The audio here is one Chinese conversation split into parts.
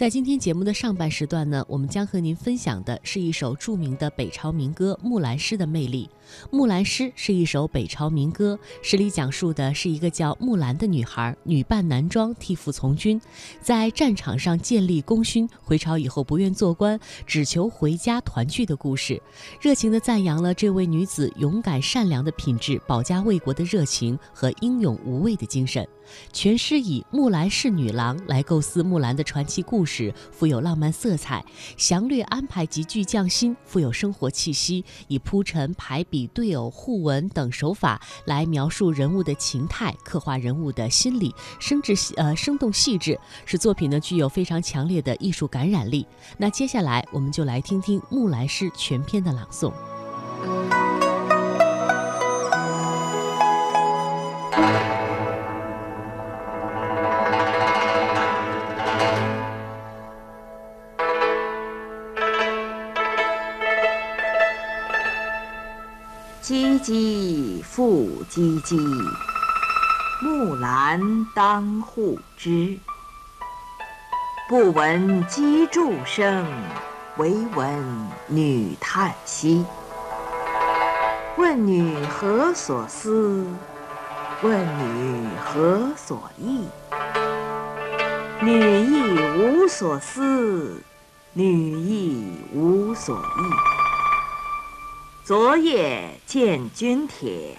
在今天节目的上半时段呢，我们将和您分享的是一首著名的北朝民歌《木兰诗》的魅力。《木兰诗》是一首北朝民歌，诗里讲述的是一个叫木兰的女孩，女扮男装替父从军，在战场上建立功勋，回朝以后不愿做官，只求回家团聚的故事。热情地赞扬了这位女子勇敢善良的品质、保家卫国的热情和英勇无畏的精神。全诗以木兰是女郎来构思木兰的传奇故事，富有浪漫色彩，详略安排极具匠心，富有生活气息，以铺陈、排比、以对偶、互文等手法来描述人物的情态，刻画人物的心理，生至呃生动细致，使作品呢具有非常强烈的艺术感染力。那接下来我们就来听听木兰诗全篇的朗诵。唧唧，木兰当户织。不闻机杼声，惟闻女叹息。问女何所思？问女何所忆？女亦无所思，女亦无所忆。昨夜见军帖，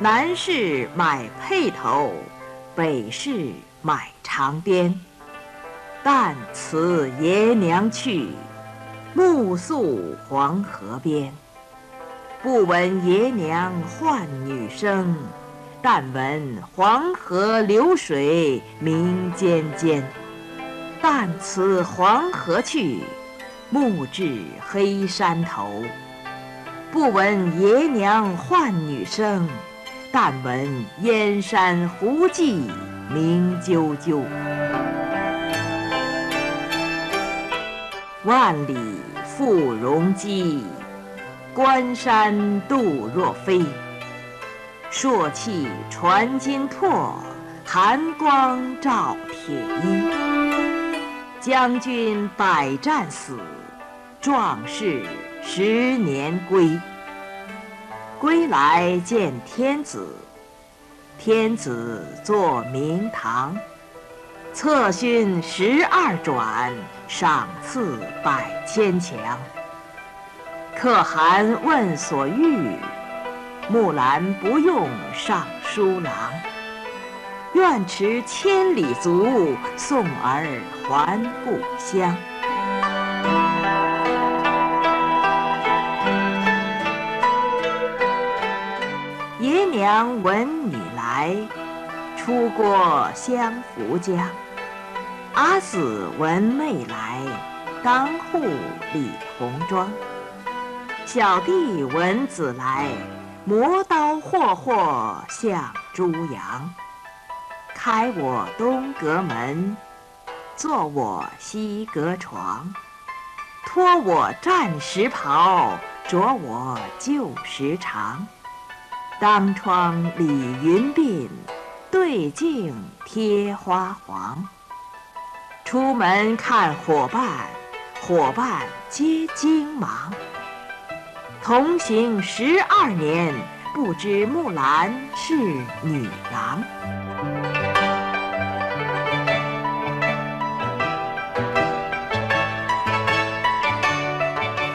南市买辔头，北市买长鞭。但辞爷娘去，暮宿黄河边。不闻爷娘唤女声，但闻黄河流水鸣溅溅。但辞黄河去，暮至黑山头。不闻爷娘唤女声，但闻燕山胡骑鸣啾啾。万里赴戎机，关山度若飞。朔气传金柝，寒光照铁衣。将军百战死，壮士。十年归，归来见天子，天子坐明堂，策勋十二转，赏赐百千强。可汗问所欲，木兰不用尚书郎，愿驰千里足，送儿还故乡。娘闻女来，出郭相扶将。阿姊闻妹来，当户理红妆。小弟闻姊来，磨刀霍霍向猪羊。开我东阁门，坐我西阁床。脱我战时袍，着我旧时裳。当窗理云鬓，对镜贴花黄。出门看伙伴，伙伴皆惊忙。同行十二年，不知木兰是女郎。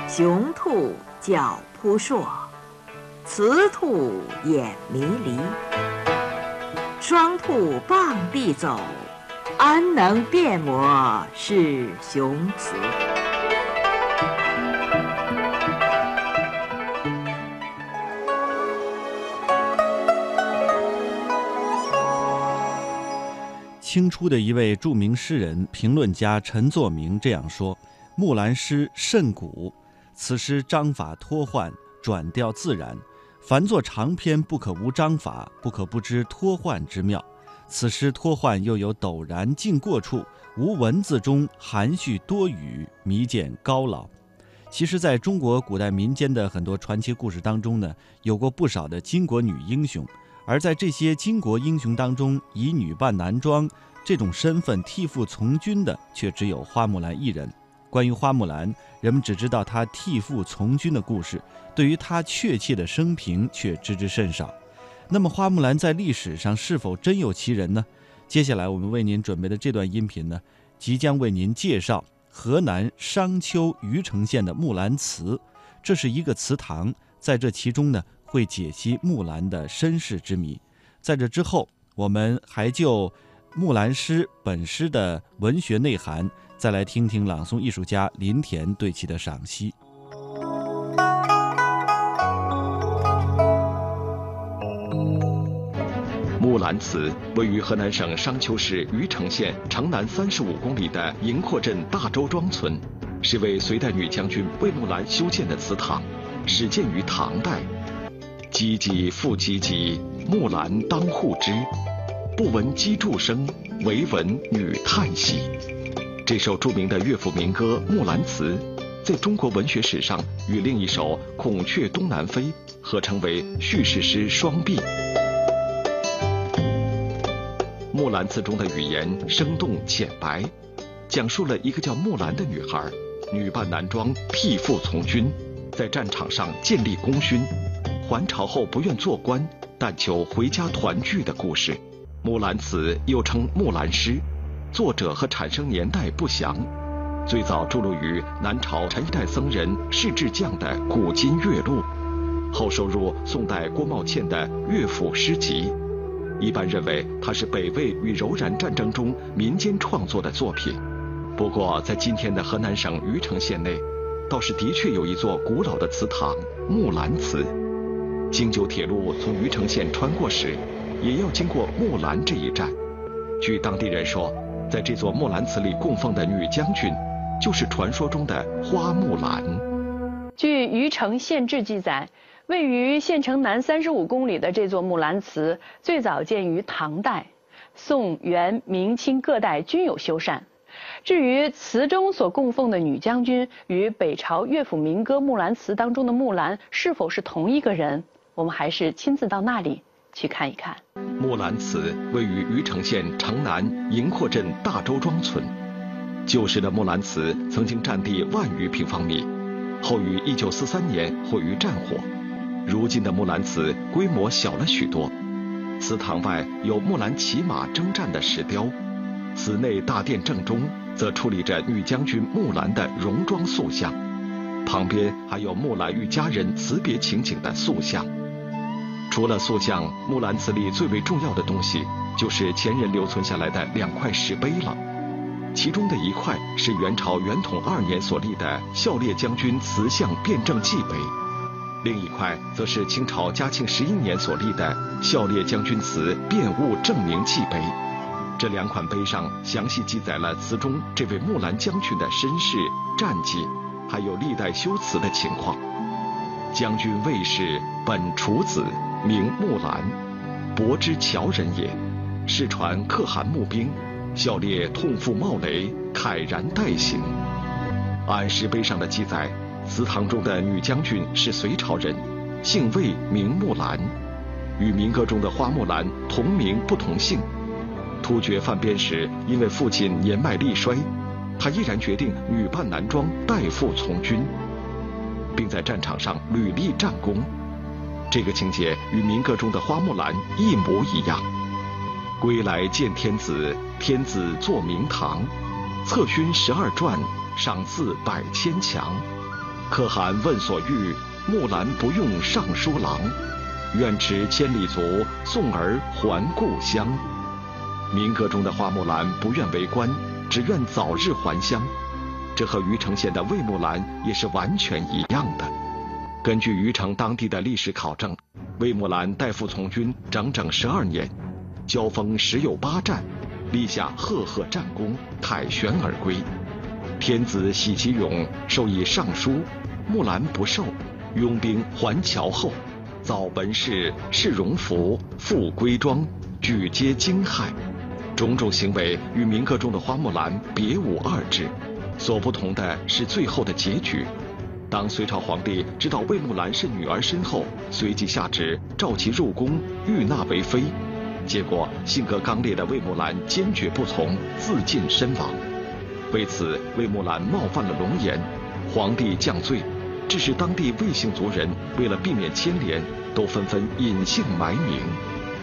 雄兔脚扑朔。雌兔眼迷离，双兔傍地走，安能辨我是雄雌？清初的一位著名诗人、评论家陈作明这样说：“木兰诗甚古，此诗章法脱换，转调自然。凡作长篇，不可无章法，不可不知脱换之妙。此诗脱换又有陡然尽过处，无文字中含蓄多语，弥见高老。其实，在中国古代民间的很多传奇故事当中呢，有过不少的巾帼女英雄，而在这些巾帼英雄当中，以女扮男装这种身份替父从军的，却只有花木兰一人。关于花木兰，人们只知道她替父从军的故事，对于她确切的生平却知之甚少。那么，花木兰在历史上是否真有其人呢？接下来我们为您准备的这段音频呢，即将为您介绍河南商丘虞城县的木兰祠。这是一个祠堂，在这其中呢，会解析木兰的身世之谜。在这之后，我们还就木兰诗本诗的文学内涵。再来听听朗诵艺术家林田对其的赏析。木兰祠位于河南省商丘市虞城县城南三十五公里的营阔镇大周庄村，是为隋代女将军魏木兰修建的祠堂，始建于唐代。唧唧复唧唧，木兰当户织，不闻机杼声，惟闻女叹息。这首著名的乐府民歌《木兰辞》，在中国文学史上与另一首《孔雀东南飞》合称为叙事诗双璧。《木兰辞》中的语言生动浅白，讲述了一个叫木兰的女孩，女扮男装替父从军，在战场上建立功勋，还朝后不愿做官，但求回家团聚的故事。《木兰辞》又称《木兰诗》。作者和产生年代不详，最早著录于南朝陈一代僧人释智匠的《古今乐录》，后收入宋代郭茂倩的《乐府诗集》。一般认为它是北魏与柔然战争中民间创作的作品。不过，在今天的河南省虞城县内，倒是的确有一座古老的祠堂——木兰祠。京九铁路从虞城县穿过时，也要经过木兰这一站。据当地人说。在这座木兰祠里供奉的女将军，就是传说中的花木兰。据虞城县志记载，位于县城南三十五公里的这座木兰祠，最早建于唐代，宋、元、明清各代均有修缮。至于祠中所供奉的女将军与北朝乐府民歌《木兰辞》当中的木兰是否是同一个人，我们还是亲自到那里。去看一看。木兰祠位于虞城县城南营阔镇大周庄村。旧时的木兰祠曾经占地万余平方米，后于1943年毁于战火。如今的木兰祠规模小了许多。祠堂外有木兰骑马征战的石雕，祠内大殿正中则矗立着女将军木兰的戎装塑像，旁边还有木兰与家人辞别情景的塑像。除了塑像，木兰祠里最为重要的东西就是前人留存下来的两块石碑了。其中的一块是元朝元统二年所立的孝烈将军祠像辩证记碑，另一块则是清朝嘉庆十一年所立的孝烈将军祠辩物证明记碑。这两款碑上详细记载了祠中这位木兰将军的身世、战绩，还有历代修祠的情况。将军卫氏，本楚子。名木兰，伯之乔人也。世传可汗募兵，孝烈痛负冒雷，慨然待行。按石碑上的记载，祠堂中的女将军是隋朝人，姓魏，名木兰，与民歌中的花木兰同名不同姓。突厥犯边时，因为父亲年迈力衰，他毅然决定女扮男装代父从军，并在战场上屡立战功。这个情节与民歌中的花木兰一模一样。归来见天子，天子坐明堂，策勋十二转，赏赐百千强。可汗问所欲，木兰不用尚书郎，愿驰千里足，送儿还故乡。民歌中的花木兰不愿为官，只愿早日还乡，这和虞城县的魏木兰也是完全一样的。根据虞城当地的历史考证，魏木兰代父从军整整十二年，交锋十有八战，立下赫赫战功，凯旋而归。天子喜其勇，授以尚书。木兰不受，拥兵还桥后，造本事，饰荣服，复归庄，举皆惊骇。种种行为与民歌中的花木兰别无二致，所不同的是最后的结局。当隋朝皇帝知道魏木兰是女儿身后，随即下旨召其入宫，欲纳为妃。结果性格刚烈的魏木兰坚决不从，自尽身亡。为此，魏木兰冒犯了龙颜，皇帝降罪。致使当地魏姓族人为了避免牵连，都纷纷隐姓埋名。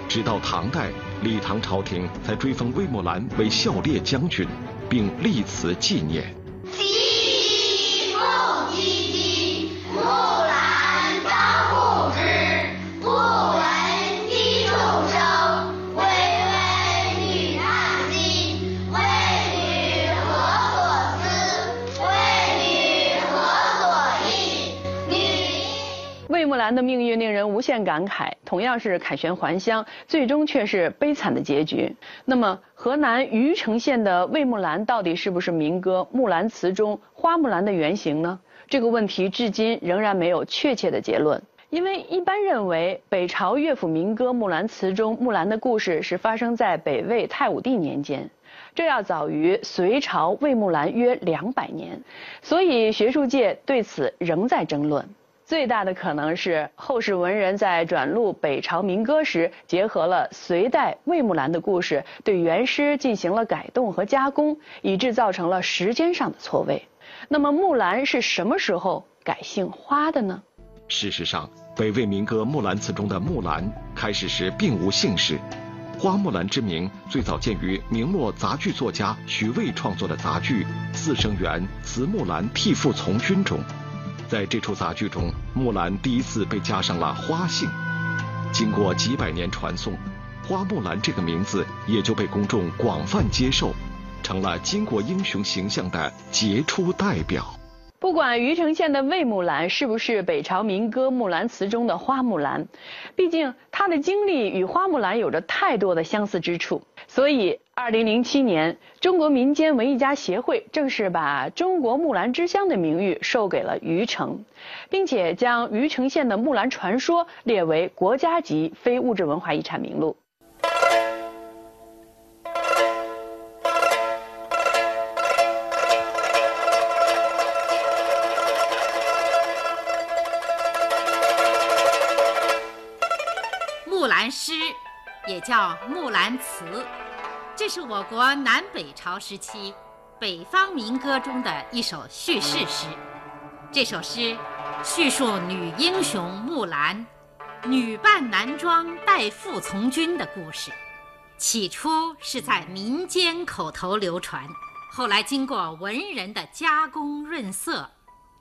直到唐代，李唐朝廷才追封魏木兰为孝烈将军，并立祠纪念。木兰的命运令人无限感慨，同样是凯旋还乡，最终却是悲惨的结局。那么，河南虞城县的魏木兰到底是不是民歌《木兰辞》中花木兰的原型呢？这个问题至今仍然没有确切的结论。因为一般认为，北朝乐府民歌《木兰辞》中木兰的故事是发生在北魏太武帝年间，这要早于隋朝魏木兰约两百年，所以学术界对此仍在争论。最大的可能是后世文人在转录北朝民歌时，结合了隋代魏木兰的故事，对原诗进行了改动和加工，以致造成了时间上的错位。那么木兰是什么时候改姓花的呢？事实上，北魏民歌《木兰辞》中的木兰开始时并无姓氏，花木兰之名最早见于明末杂剧作家徐渭创作的杂剧《四声园辞木兰替父从军》中。在这出杂剧中，木兰第一次被加上了花姓。经过几百年传颂，花木兰这个名字也就被公众广泛接受，成了巾帼英雄形象的杰出代表。不管虞城县的魏木兰是不是北朝民歌《木兰辞》中的花木兰，毕竟她的经历与花木兰有着太多的相似之处，所以2007年，中国民间文艺家协会正式把“中国木兰之乡”的名誉授给了虞城，并且将虞城县的木兰传说列为国家级非物质文化遗产名录。叫《木兰辞》，这是我国南北朝时期北方民歌中的一首叙事诗。这首诗叙述女英雄木兰女扮男装代父从军的故事。起初是在民间口头流传，后来经过文人的加工润色，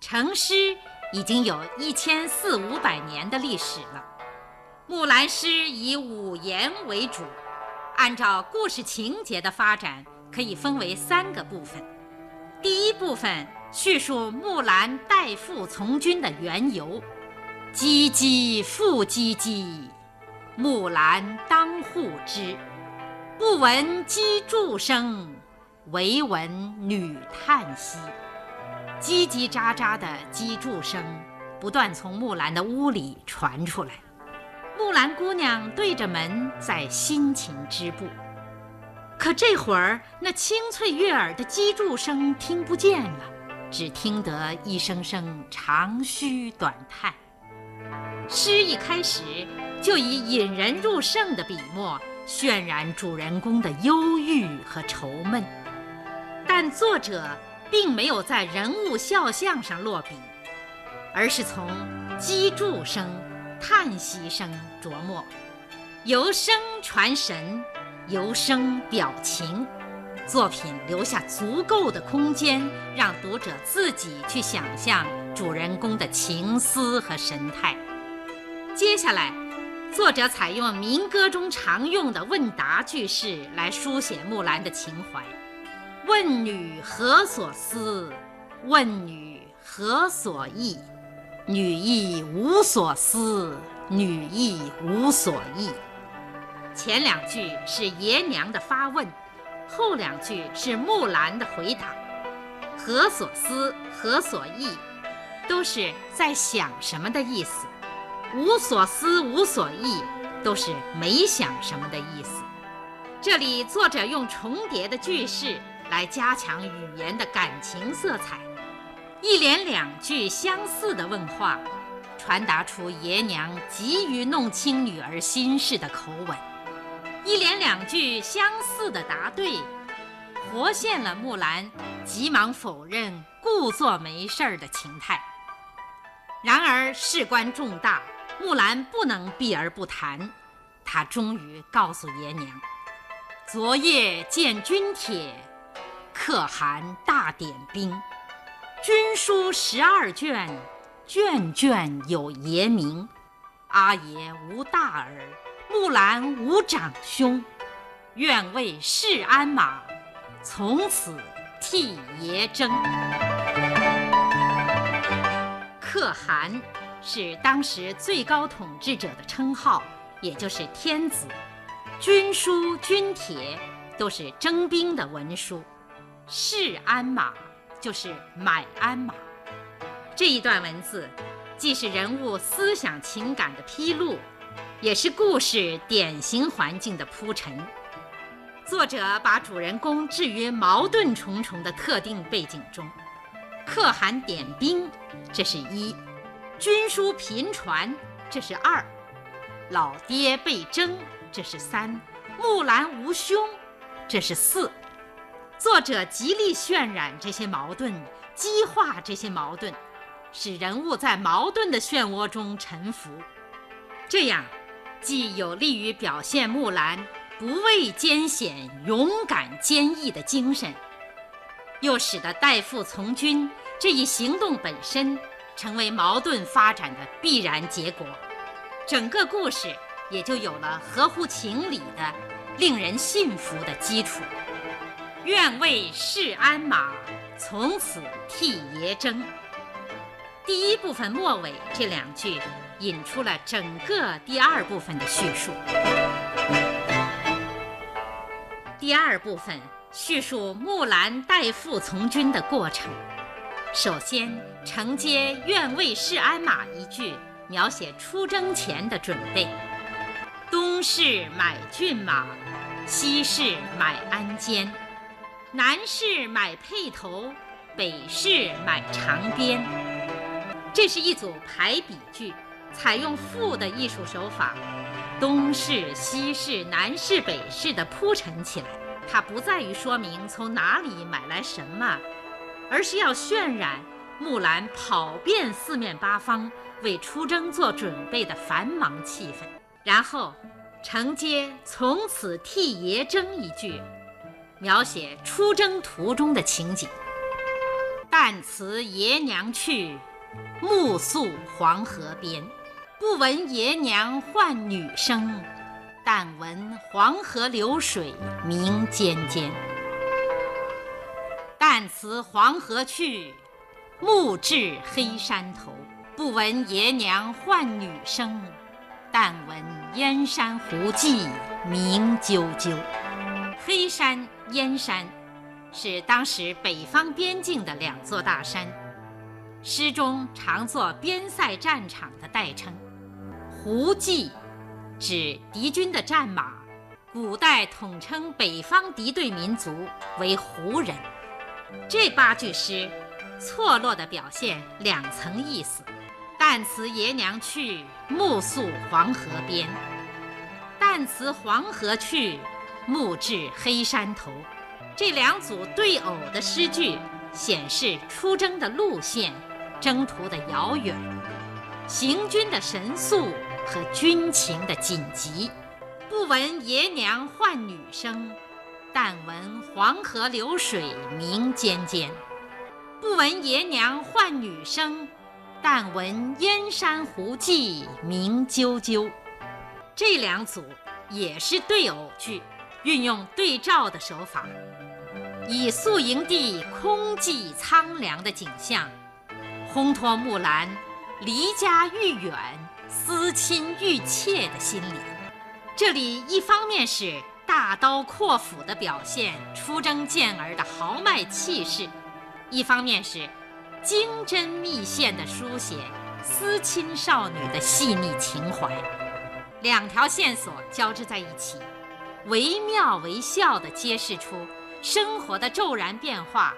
成诗已经有一千四五百年的历史了。木兰诗以五言为主，按照故事情节的发展，可以分为三个部分。第一部分叙述木兰代父从军的缘由：“唧唧复唧唧，木兰当户织。不闻机杼声，惟闻女叹息。”叽叽喳喳的机杼声不断从木兰的屋里传出来。木兰姑娘对着门在辛勤织布，可这会儿那清脆悦耳的击筑声听不见了，只听得一声声长吁短叹。诗一开始就以引人入胜的笔墨渲染主人公的忧郁和愁闷，但作者并没有在人物肖像上落笔，而是从击筑声。叹息声琢磨，由声传神，由声表情，作品留下足够的空间，让读者自己去想象主人公的情思和神态。接下来，作者采用民歌中常用的问答句式来书写木兰的情怀：“问女何所思？问女何所忆？”女亦无所思，女亦无所忆。前两句是爷娘的发问，后两句是木兰的回答。何所思、何所忆，都是在想什么的意思；无所思、无所忆，都是没想什么的意思。这里作者用重叠的句式来加强语言的感情色彩，一连两句相似的问话，传达出爷娘急于弄清女儿心事的口吻；一连两句相似的答对，活现了木兰急忙否认、故作没事儿的情态。然而事关重大，木兰不能避而不谈，她终于告诉爷娘。昨夜见军帖，可汗大点兵。军书十二卷，卷卷有爷名。阿爷无大儿，木兰无长兄。愿为市鞍马，从此替爷征。可汗是当时最高统治者的称号，也就是天子。军书、军帖都是征兵的文书，市鞍马就是买鞍马。这一段文字，既是人物思想情感的披露，也是故事典型环境的铺陈。作者把主人公置于矛盾重重的特定背景中：可汗点兵，这是一；军书频传，这是二；老爹被征。这是三，木兰无兄，这是四。作者极力渲染这些矛盾，激化这些矛盾，使人物在矛盾的漩涡中沉浮。这样，既有利于表现木兰不畏艰险、勇敢坚毅的精神，又使得代父从军这一行动本身成为矛盾发展的必然结果。整个故事。也就有了合乎情理的、令人信服的基础。愿为市鞍马，从此替爷征。第一部分末尾这两句，引出了整个第二部分的叙述。第二部分叙述木兰代父从军的过程。首先承接“愿为市鞍马”一句，描写出征前的准备。东市买骏马，西市买鞍鞯，南市买辔头，北市买长鞭。这是一组排比句，采用赋的艺术手法，东市、西市、南市、北市的铺陈起来。它不在于说明从哪里买来什么，而是要渲染木兰跑遍四面八方为出征做准备的繁忙气氛。然后，承接“从此替爷征”一句，描写出征途中的情景。但辞爷娘去，暮宿黄河边。不闻爷娘唤女声，但闻黄河流水鸣溅溅。但辞黄河去，暮至黑山头。不闻爷娘唤女声。但闻燕山胡骑鸣啾啾。黑山、燕山是当时北方边境的两座大山，诗中常作边塞战场的代称。胡骑指敌军的战马，古代统称北方敌对民族为胡人。这八句诗错落地表现两层意思。但辞爷娘去，暮宿黄河边。但辞黄河去，暮至黑山头。这两组对偶的诗句，显示出征的路线、征途的遥远、行军的神速和军情的紧急。不闻爷娘唤女声，但闻黄河流水鸣溅溅。不闻爷娘唤女声。但闻燕山胡骑鸣啾啾，这两组也是对偶句，运用对照的手法，以宿营地空寂苍凉的景象，烘托木兰离家愈远、思亲愈切的心理。这里一方面是大刀阔斧地表现出征健儿的豪迈气势，一方面是精针密线的书写思亲少女的细腻情怀，两条线索交织在一起，惟妙惟肖地揭示出生活的骤然变化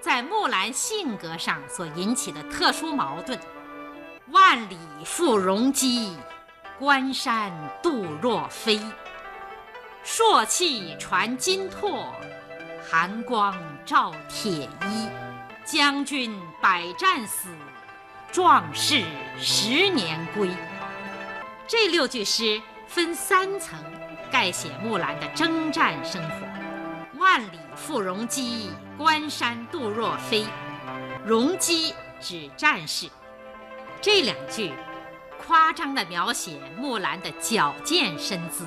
在木兰性格上所引起的特殊矛盾。万里赴戎机，关山度若飞。朔气传金柝，寒光照铁衣。将军百战死，壮士十年归。这六句诗分三层盖写木兰的征战生活：万里赴戎机，关山度若飞。戎机指战士。这两句夸张地描写木兰的矫健身姿。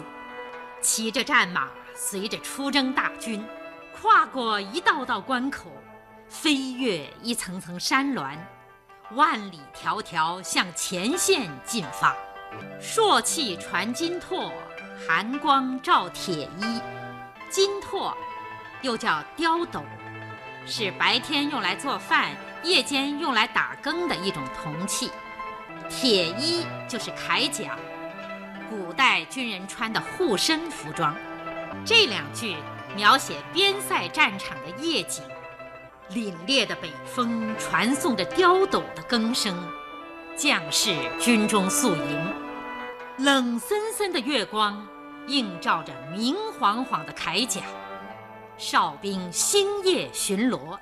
骑着战马，随着出征大军，跨过一道道关口，飞越一层层山峦，万里迢迢向前线进发。朔气传金柝，寒光照铁衣。金柝又叫刁斗，是白天用来做饭，夜间用来打更的一种铜器。铁衣就是铠甲。古代军人穿的护身服装，这两句描写边塞战场的夜景，凛冽的北风传送着刁斗的更声，将士军中宿营，冷森森的月光映照着明晃晃的铠甲，哨兵星夜巡逻，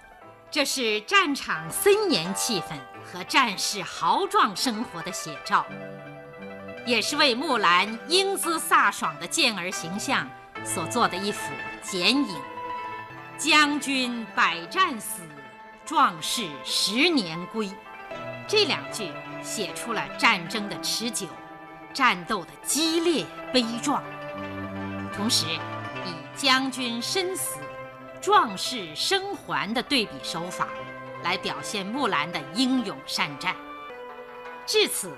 这是战场森严气氛和战士豪壮生活的写照。也是为木兰英姿飒爽的健儿形象所做的一幅剪影。将军百战死，壮士十年归。这两句写出了战争的持久，战斗的激烈悲壮，同时以将军身死，壮士生还的对比手法，来表现木兰的英勇善战。至此。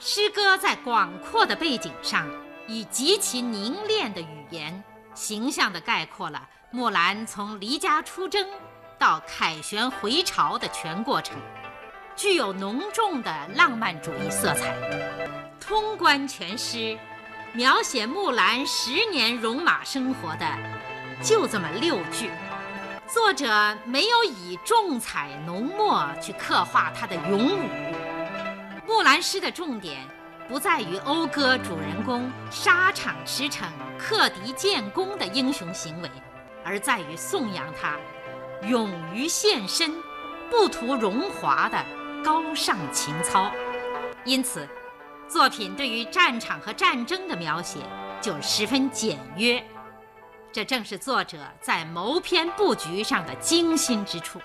诗歌在广阔的背景上，以极其凝练的语言，形象地概括了木兰从离家出征到凯旋回朝的全过程，具有浓重的浪漫主义色彩。通关全诗，描写木兰十年戎马生活的，就这么六句。作者没有以重彩浓墨去刻画她的勇武。木兰诗的重点不在于讴歌主人公沙场驰骋、克敌建功的英雄行为，而在于颂扬他勇于献身、不图荣华的高尚情操。因此，作品对于战场和战争的描写就十分简约。这正是作者在谋篇布局上的精心之处。